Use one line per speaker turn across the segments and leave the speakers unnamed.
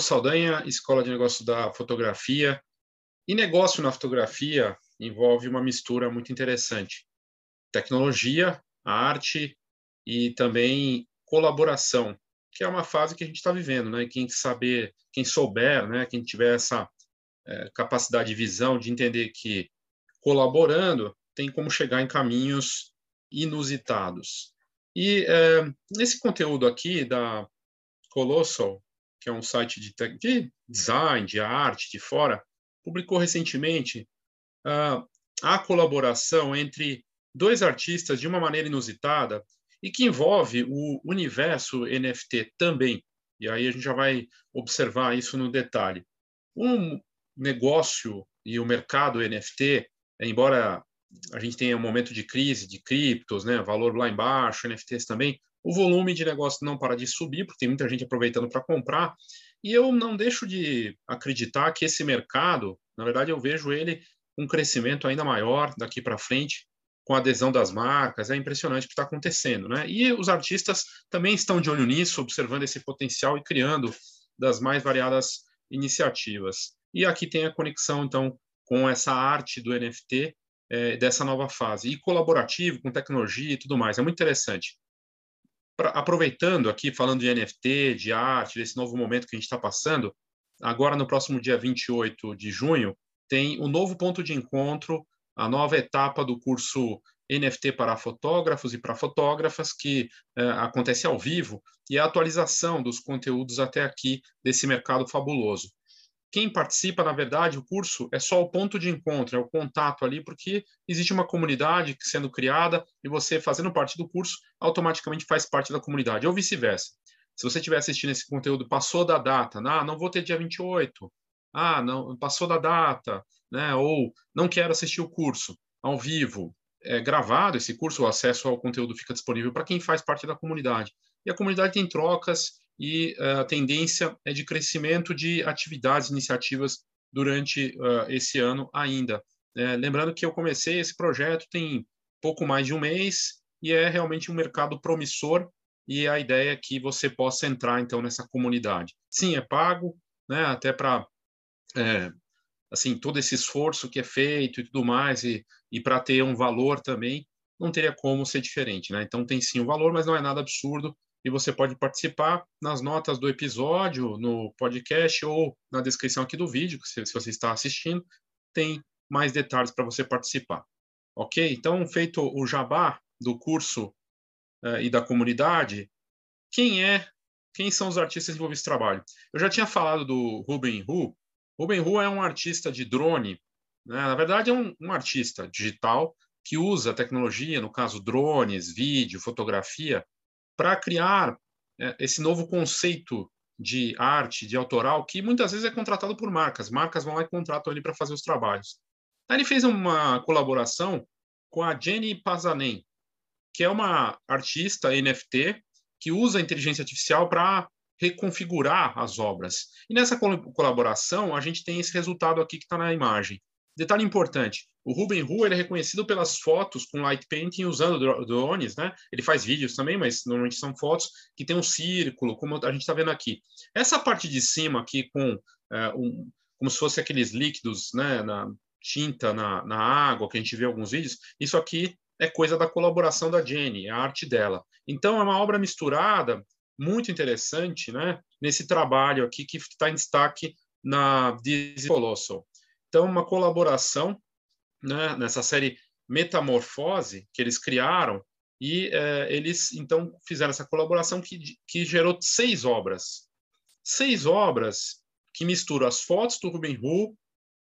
Manuel Saldanha, Escola de Negócios da Fotografia. E negócio na fotografia envolve uma mistura muito interessante: tecnologia, arte e também colaboração, que é uma fase que a gente está vivendo, né? Quem saber, quem souber, né? Quem tiver essa é, capacidade de visão de entender que colaborando tem como chegar em caminhos inusitados. E é, nesse conteúdo aqui da Colossal, que é um site de, de design, de arte de fora, publicou recentemente uh, a colaboração entre dois artistas de uma maneira inusitada e que envolve o universo NFT também. E aí a gente já vai observar isso no detalhe. Um negócio e o mercado NFT, embora a gente tenha um momento de crise de criptos, né, valor lá embaixo, NFTs também, o volume de negócio não para de subir, porque tem muita gente aproveitando para comprar, e eu não deixo de acreditar que esse mercado, na verdade, eu vejo ele um crescimento ainda maior daqui para frente, com a adesão das marcas, é impressionante o que está acontecendo, né? E os artistas também estão de olho nisso, observando esse potencial e criando das mais variadas iniciativas. E aqui tem a conexão, então, com essa arte do NFT, é, dessa nova fase, e colaborativo, com tecnologia e tudo mais. É muito interessante pra, aproveitando aqui, falando de NFT, de arte, desse novo momento que a gente está passando, agora no próximo dia 28 de junho, tem o um novo ponto de encontro, a nova etapa do curso NFT para fotógrafos e para fotógrafas, que é, acontece ao vivo, e a atualização dos conteúdos até aqui desse mercado fabuloso quem participa, na verdade, o curso é só o ponto de encontro, é o contato ali, porque existe uma comunidade sendo criada e você, fazendo parte do curso, automaticamente faz parte da comunidade, ou vice-versa. Se você estiver assistindo esse conteúdo, passou da data, ah, não vou ter dia 28, ah, não, passou da data, né, ou não quero assistir o curso ao vivo, é gravado esse curso, o acesso ao conteúdo fica disponível para quem faz parte da comunidade. E a comunidade tem trocas e uh, a tendência é de crescimento de atividades, iniciativas durante uh, esse ano ainda. É, lembrando que eu comecei esse projeto tem pouco mais de um mês e é realmente um mercado promissor e a ideia é que você possa entrar então nessa comunidade. Sim, é pago, né, até para é, assim todo esse esforço que é feito e tudo mais e, e para ter um valor também não teria como ser diferente, né? Então tem sim um valor, mas não é nada absurdo e você pode participar nas notas do episódio, no podcast ou na descrição aqui do vídeo, se, se você está assistindo, tem mais detalhes para você participar. Ok? Então, feito o jabá do curso uh, e da comunidade, quem é, quem são os artistas envolvidos nesse trabalho? Eu já tinha falado do Ruben Hu. Ruben Hu é um artista de drone, né? na verdade é um, um artista digital que usa tecnologia, no caso drones, vídeo, fotografia, para criar é, esse novo conceito de arte, de autoral, que muitas vezes é contratado por marcas. Marcas vão lá e contratam ele para fazer os trabalhos. Aí ele fez uma colaboração com a Jenny Pazanen, que é uma artista NFT que usa a inteligência artificial para reconfigurar as obras. E nessa colaboração, a gente tem esse resultado aqui que está na imagem. Detalhe importante: o Ruben Hu ele é reconhecido pelas fotos com light painting usando drones, né? Ele faz vídeos também, mas normalmente são fotos que tem um círculo, como a gente está vendo aqui. Essa parte de cima aqui com é, um, como se fosse aqueles líquidos, né? Na tinta, na, na água que a gente vê alguns vídeos. Isso aqui é coisa da colaboração da Jenny, é a arte dela. Então é uma obra misturada, muito interessante, né? Nesse trabalho aqui que está em destaque na Disney Colossal. Então, uma colaboração né, nessa série Metamorfose que eles criaram e é, eles então fizeram essa colaboração que, que gerou seis obras. Seis obras que misturam as fotos do Ruben Hu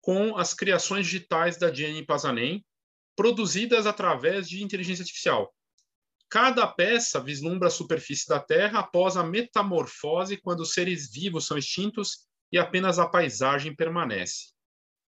com as criações digitais da Jenny Pazanen, produzidas através de inteligência artificial. Cada peça vislumbra a superfície da Terra após a metamorfose, quando os seres vivos são extintos e apenas a paisagem permanece.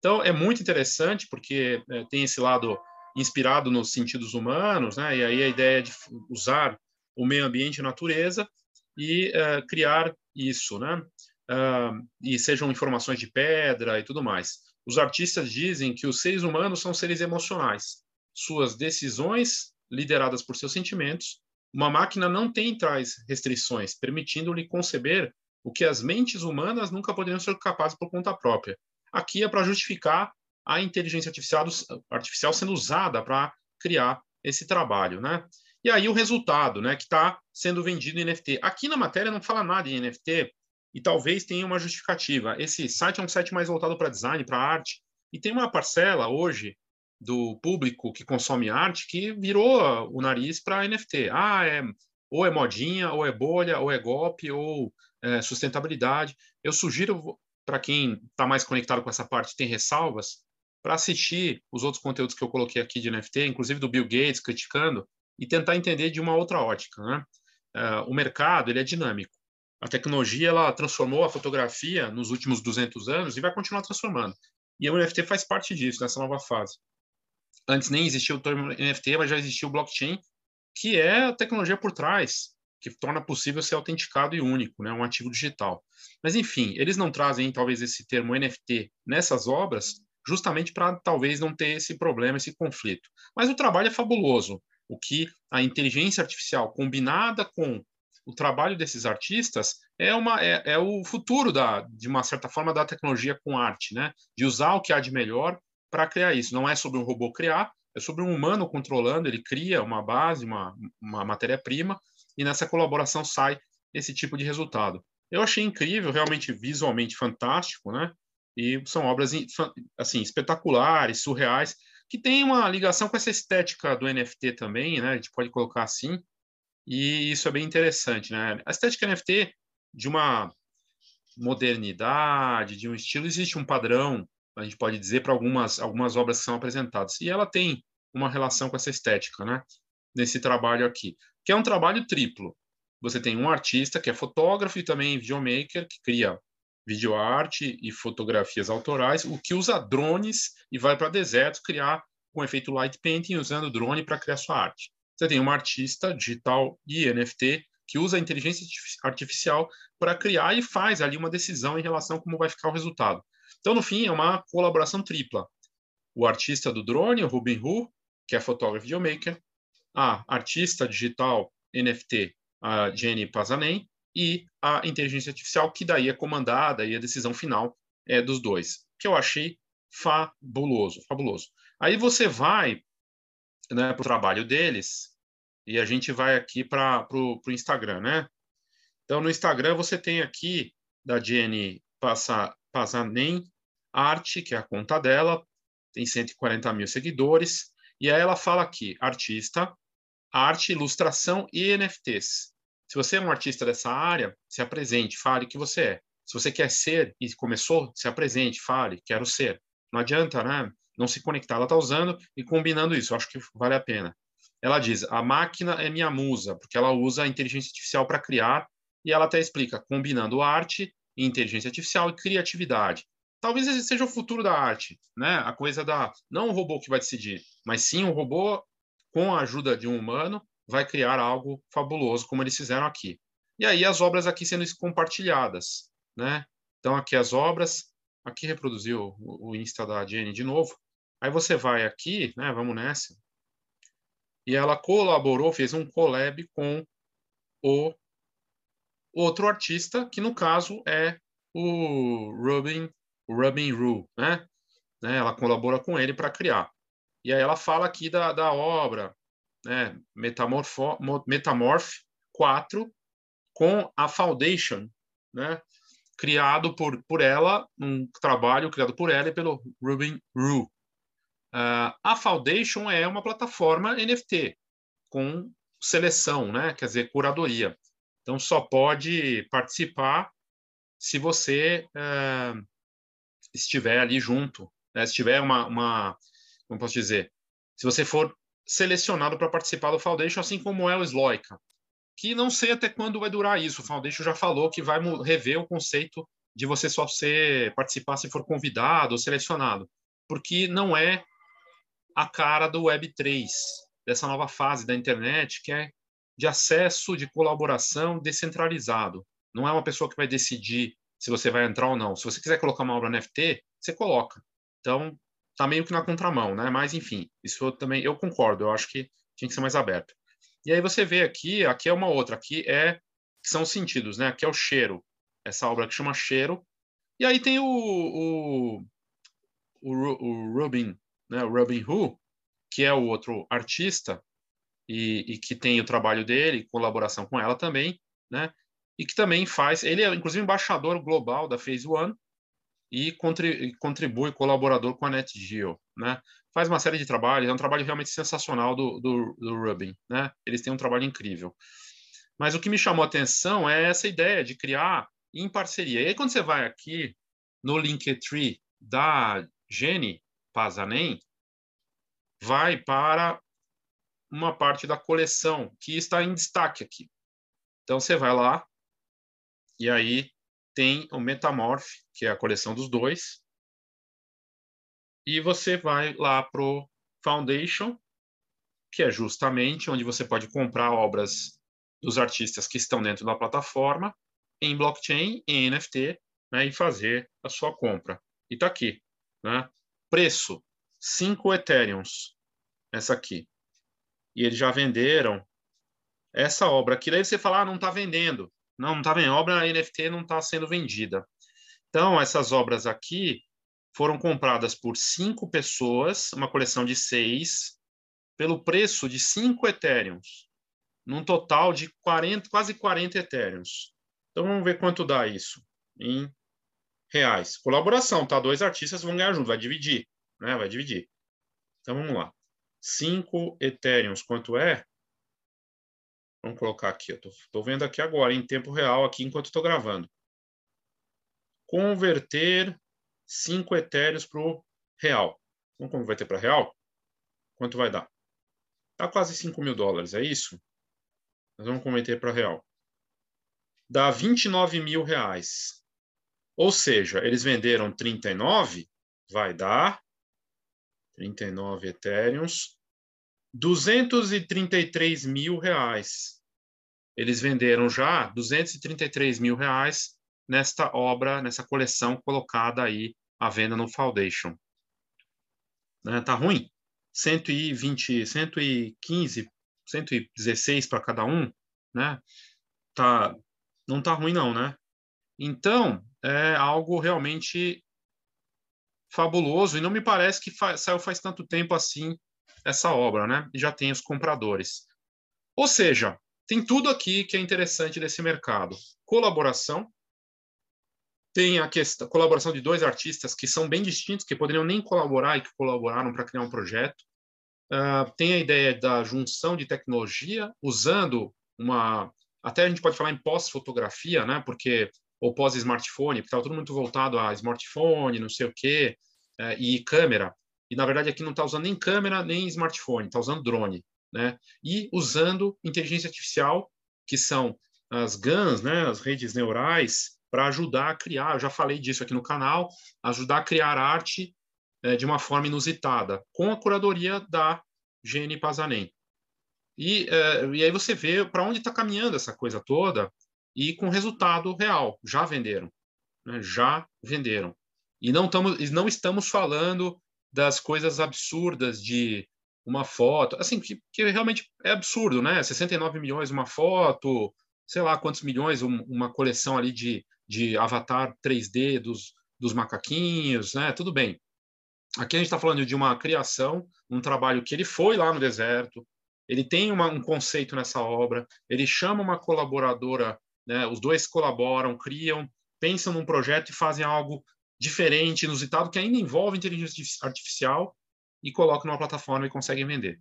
Então, é muito interessante, porque é, tem esse lado inspirado nos sentidos humanos, né? e aí a ideia de usar o meio ambiente e a natureza e é, criar isso, né? Uh, e sejam informações de pedra e tudo mais. Os artistas dizem que os seres humanos são seres emocionais. Suas decisões, lideradas por seus sentimentos, uma máquina não tem traz restrições, permitindo-lhe conceber o que as mentes humanas nunca poderiam ser capazes por conta própria. Aqui é para justificar a inteligência artificial, artificial sendo usada para criar esse trabalho, né? E aí o resultado, né, que está sendo vendido em NFT. Aqui na matéria não fala nada em NFT e talvez tenha uma justificativa. Esse site é um site mais voltado para design, para arte, e tem uma parcela hoje do público que consome arte que virou o nariz para NFT. Ah, é ou é modinha, ou é bolha, ou é golpe, ou é, sustentabilidade. Eu sugiro para quem está mais conectado com essa parte, tem ressalvas, para assistir os outros conteúdos que eu coloquei aqui de NFT, inclusive do Bill Gates criticando, e tentar entender de uma outra ótica. Né? Uh, o mercado ele é dinâmico. A tecnologia ela transformou a fotografia nos últimos 200 anos e vai continuar transformando. E o NFT faz parte disso, nessa nova fase. Antes nem existia o termo NFT, mas já existia o blockchain, que é a tecnologia por trás, que torna possível ser autenticado e único, né, um ativo digital. Mas, enfim, eles não trazem, talvez, esse termo NFT nessas obras, justamente para talvez não ter esse problema, esse conflito. Mas o trabalho é fabuloso. O que a inteligência artificial combinada com o trabalho desses artistas é, uma, é, é o futuro, da, de uma certa forma, da tecnologia com arte, né? de usar o que há de melhor para criar isso. Não é sobre um robô criar, é sobre um humano controlando, ele cria uma base, uma, uma matéria-prima, e nessa colaboração sai esse tipo de resultado. Eu achei incrível, realmente visualmente fantástico, né? E são obras assim espetaculares, surreais, que tem uma ligação com essa estética do NFT também, né? A gente pode colocar assim. E isso é bem interessante, né? A estética NFT de uma modernidade, de um estilo, existe um padrão, a gente pode dizer, para algumas, algumas obras que são apresentadas. E ela tem uma relação com essa estética, né? Nesse trabalho aqui, que é um trabalho triplo. Você tem um artista que é fotógrafo e também videomaker, que cria videoarte e fotografias autorais, o que usa drones e vai para desertos criar com efeito light painting usando drone para criar sua arte. Você tem uma artista digital e NFT que usa a inteligência artificial para criar e faz ali uma decisão em relação a como vai ficar o resultado. Então, no fim, é uma colaboração tripla. O artista do drone, o Ruben Hu, que é fotógrafo videomaker, a artista digital NFT, a Jenny Pazanen, e a inteligência artificial, que daí é comandada e a decisão final é dos dois, que eu achei fabuloso, fabuloso. Aí você vai né, para o trabalho deles e a gente vai aqui para o Instagram, né? Então, no Instagram você tem aqui da Jenny Pazanen Arte, que é a conta dela, tem 140 mil seguidores, e aí ela fala aqui, artista, arte, ilustração e NFTs. Se você é um artista dessa área, se apresente, fale que você é. Se você quer ser e começou, se apresente, fale, quero ser. Não adianta, né? Não se conectar. Ela está usando e combinando isso. Eu acho que vale a pena. Ela diz: a máquina é minha musa, porque ela usa a inteligência artificial para criar. E ela até explica, combinando arte, inteligência artificial e criatividade. Talvez esse seja o futuro da arte, né? A coisa da não o robô que vai decidir, mas sim o robô com a ajuda de um humano vai criar algo fabuloso, como eles fizeram aqui. E aí as obras aqui sendo compartilhadas, né? Então aqui as obras, aqui reproduziu o, Insta da Jenny de novo. Aí você vai aqui, né? Vamos nessa. E ela colaborou, fez um collab com o outro artista, que no caso é o Robin, o Robin Rue, né? né? Ela colabora com ele para criar. E aí ela fala aqui da, da obra, né, Metamorfo, Metamorph 4 com a Foundation, né, criado por, por ela, um trabalho criado por ela e pelo Ruben Rue. Uh, a Foundation é uma plataforma NFT com seleção, né, quer dizer, curadoria. Então, só pode participar se você uh, estiver ali junto, né, se tiver uma, uma, como posso dizer, se você for selecionado para participar do Foundation, assim como é o Sloika. Que não sei até quando vai durar isso. O Foundation já falou que vai rever o conceito de você só ser participar se for convidado ou selecionado, porque não é a cara do Web 3, dessa nova fase da internet, que é de acesso, de colaboração descentralizado. Não é uma pessoa que vai decidir se você vai entrar ou não. Se você quiser colocar uma obra NFT, você coloca. Então, está meio que na contramão, né? Mas enfim, isso eu também eu concordo. Eu acho que tinha que ser mais aberto. E aí você vê aqui, aqui é uma outra, aqui é são os sentidos, né? Aqui é o cheiro. essa obra que chama Cheiro. E aí tem o, o, o, o Robin, né, o Robin Hu, que é o outro artista e, e, que tem o trabalho dele, colaboração com ela também, né? E que também faz, ele é inclusive embaixador global da Phase One e contribui, colaborador com a NetGeo, né? Faz uma série de trabalhos, é um trabalho realmente sensacional do, do, do Rubin, né? Eles têm um trabalho incrível. Mas o que me chamou a atenção é essa ideia de criar em parceria. E aí, quando você vai aqui no Linktree da Jenny Pazanen, vai para uma parte da coleção que está em destaque aqui. Então você vai lá e aí tem o Metamorph, que é a coleção dos dois, e você vai lá pro Foundation, que é justamente onde você pode comprar obras dos artistas que estão dentro da plataforma em blockchain, em NFT, né, e fazer a sua compra. E está aqui, né? Preço 5 Ethereums, essa aqui. E eles já venderam essa obra aqui. Daí você fala, ah, não está vendendo. Não, não está vendendo. A obra NFT não está sendo vendida. Então, essas obras aqui foram compradas por cinco pessoas, uma coleção de seis, pelo preço de cinco Ethereums, num total de 40, quase 40 Ethereums. Então, vamos ver quanto dá isso em reais. Colaboração, tá? Dois artistas vão ganhar junto, vai dividir, né? Vai dividir. Então, vamos lá. 5 Ethereums, quanto é? Vamos colocar aqui, eu estou vendo aqui agora, em tempo real, aqui enquanto estou gravando. Converter 5 Ethereums para o real. Vamos converter para real? Quanto vai dar? Está quase 5 mil dólares, é isso? Nós vamos converter para real. Dá 29 mil reais. Ou seja, eles venderam 39, vai dar 39 Ethereums, 233 mil reais. Eles venderam já 233 mil reais nesta obra, nessa coleção colocada aí à venda no Foundation. Né, tá ruim? 120, 115, 116 para cada um, né? Tá, não tá ruim não, né? Então, é algo realmente fabuloso e não me parece que fa saiu faz tanto tempo assim essa obra, né? Já tem os compradores. Ou seja, tem tudo aqui que é interessante desse mercado. Colaboração, tem a questão, colaboração de dois artistas que são bem distintos, que poderiam nem colaborar e que colaboraram para criar um projeto. Uh, tem a ideia da junção de tecnologia, usando uma. Até a gente pode falar em pós-fotografia, né? Porque ou pós-smartphone, porque estava tudo muito voltado a smartphone, não sei o quê, é, e câmera. E, na verdade, aqui não está usando nem câmera, nem smartphone, está usando drone. Né? E usando inteligência artificial, que são as GANs, né, as redes neurais, para ajudar a criar, eu já falei disso aqui no canal, ajudar a criar arte é, de uma forma inusitada, com a curadoria da Gene Pazanen. E, é, e aí você vê para onde está caminhando essa coisa toda, e com resultado real. Já venderam. Né? Já venderam. E não, tamo, não estamos falando das coisas absurdas de uma foto, assim, que, que realmente é absurdo, né? 69 milhões uma foto, sei lá quantos milhões, um, uma coleção ali de, de avatar 3D dos, dos macaquinhos, né? Tudo bem. Aqui a gente está falando de uma criação, um trabalho que ele foi lá no deserto, ele tem uma, um conceito nessa obra, ele chama uma colaboradora né? Os dois colaboram, criam, pensam num projeto e fazem algo diferente, inusitado, que ainda envolve inteligência artificial e colocam numa plataforma e conseguem vender.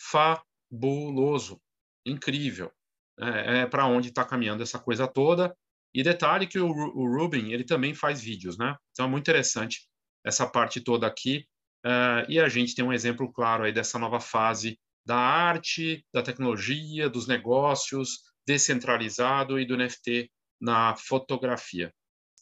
Fabuloso, incrível. É, é para onde está caminhando essa coisa toda. E detalhe que o, o Rubin ele também faz vídeos, né? Então é muito interessante essa parte toda aqui. Uh, e a gente tem um exemplo claro aí dessa nova fase da arte, da tecnologia, dos negócios, descentralizado e do NFT na fotografia.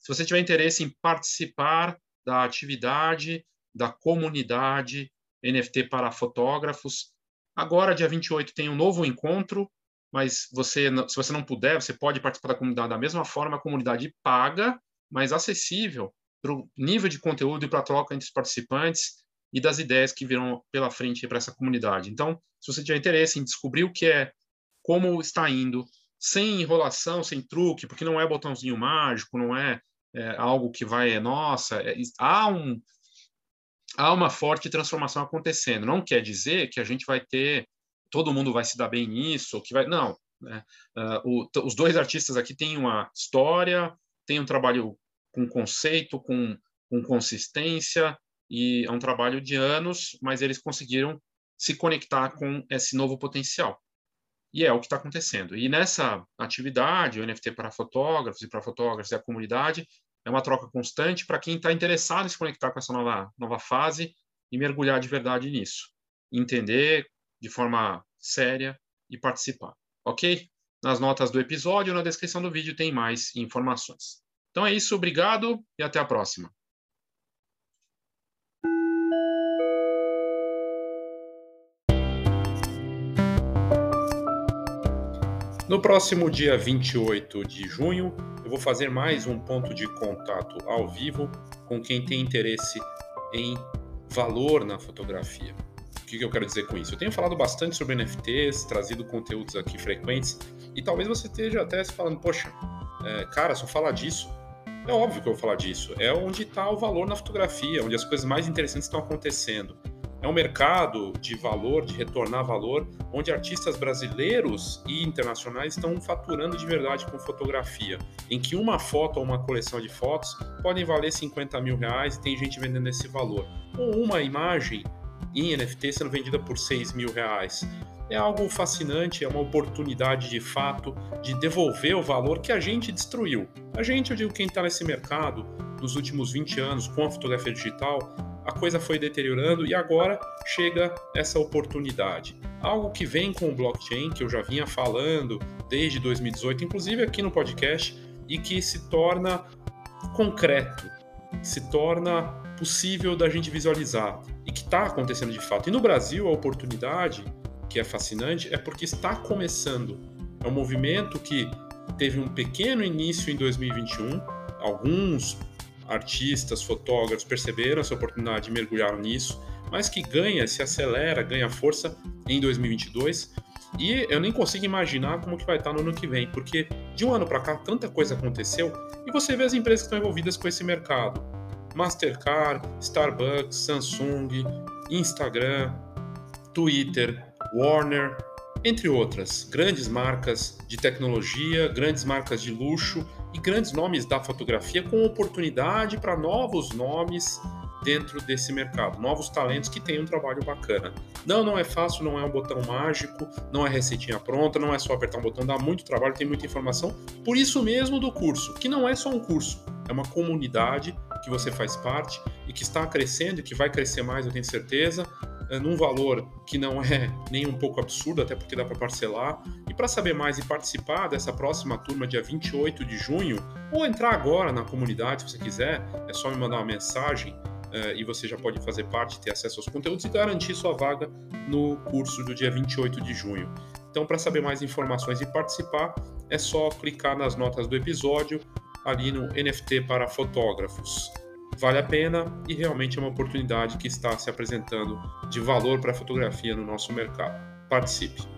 Se você tiver interesse em participar da atividade da comunidade NFT para fotógrafos, agora, dia 28, tem um novo encontro, mas você, se você não puder, você pode participar da comunidade da mesma forma, a comunidade paga, mas acessível para o nível de conteúdo e para a troca entre os participantes e das ideias que virão pela frente para essa comunidade. Então, se você tiver interesse em descobrir o que é, como está indo sem enrolação, sem truque, porque não é botãozinho mágico, não é, é algo que vai, nossa, é, há um há uma forte transformação acontecendo. Não quer dizer que a gente vai ter todo mundo vai se dar bem nisso, que vai não. Né? Uh, o, os dois artistas aqui têm uma história, têm um trabalho com conceito, com, com consistência e é um trabalho de anos, mas eles conseguiram se conectar com esse novo potencial. E é o que está acontecendo. E nessa atividade, o NFT para fotógrafos e para fotógrafos e a comunidade, é uma troca constante para quem está interessado em se conectar com essa nova, nova fase e mergulhar de verdade nisso. Entender de forma séria e participar. Ok? Nas notas do episódio, na descrição do vídeo, tem mais informações. Então é isso, obrigado e até a próxima. No próximo dia 28 de junho, eu vou fazer mais um ponto de contato ao vivo com quem tem interesse em valor na fotografia. O que eu quero dizer com isso? Eu tenho falado bastante sobre NFTs, trazido conteúdos aqui frequentes, e talvez você esteja até se falando, poxa, é, cara, só falar disso. É óbvio que eu vou falar disso. É onde está o valor na fotografia, onde as coisas mais interessantes estão acontecendo. É um mercado de valor, de retornar valor, onde artistas brasileiros e internacionais estão faturando de verdade com fotografia, em que uma foto ou uma coleção de fotos podem valer 50 mil reais e tem gente vendendo esse valor. Ou uma imagem em NFT sendo vendida por 6 mil reais. É algo fascinante, é uma oportunidade de fato de devolver o valor que a gente destruiu. A gente, eu digo, quem está nesse mercado nos últimos 20 anos com a fotografia digital, coisa foi deteriorando e agora chega essa oportunidade. Algo que vem com o blockchain, que eu já vinha falando desde 2018, inclusive aqui no podcast, e que se torna concreto, se torna possível da gente visualizar e que está acontecendo de fato. E no Brasil, a oportunidade, que é fascinante, é porque está começando. É um movimento que teve um pequeno início em 2021, alguns artistas, fotógrafos perceberam essa oportunidade e mergulharam nisso, mas que ganha, se acelera, ganha força em 2022. E eu nem consigo imaginar como que vai estar no ano que vem, porque de um ano para cá tanta coisa aconteceu e você vê as empresas que estão envolvidas com esse mercado. Mastercard, Starbucks, Samsung, Instagram, Twitter, Warner, entre outras, grandes marcas de tecnologia, grandes marcas de luxo e grandes nomes da fotografia com oportunidade para novos nomes dentro desse mercado, novos talentos que têm um trabalho bacana. Não, não é fácil, não é um botão mágico, não é receitinha pronta, não é só apertar um botão, dá muito trabalho, tem muita informação. Por isso mesmo do curso, que não é só um curso, é uma comunidade que você faz parte e que está crescendo e que vai crescer mais, eu tenho certeza. É, num valor que não é nem um pouco absurdo, até porque dá para parcelar. Para saber mais e participar dessa próxima turma, dia 28 de junho, ou entrar agora na comunidade, se você quiser, é só me mandar uma mensagem uh, e você já pode fazer parte, ter acesso aos conteúdos e garantir sua vaga no curso do dia 28 de junho. Então, para saber mais informações e participar, é só clicar nas notas do episódio ali no NFT para fotógrafos vale a pena e realmente é uma oportunidade que está se apresentando de valor para a fotografia no nosso mercado. Participe!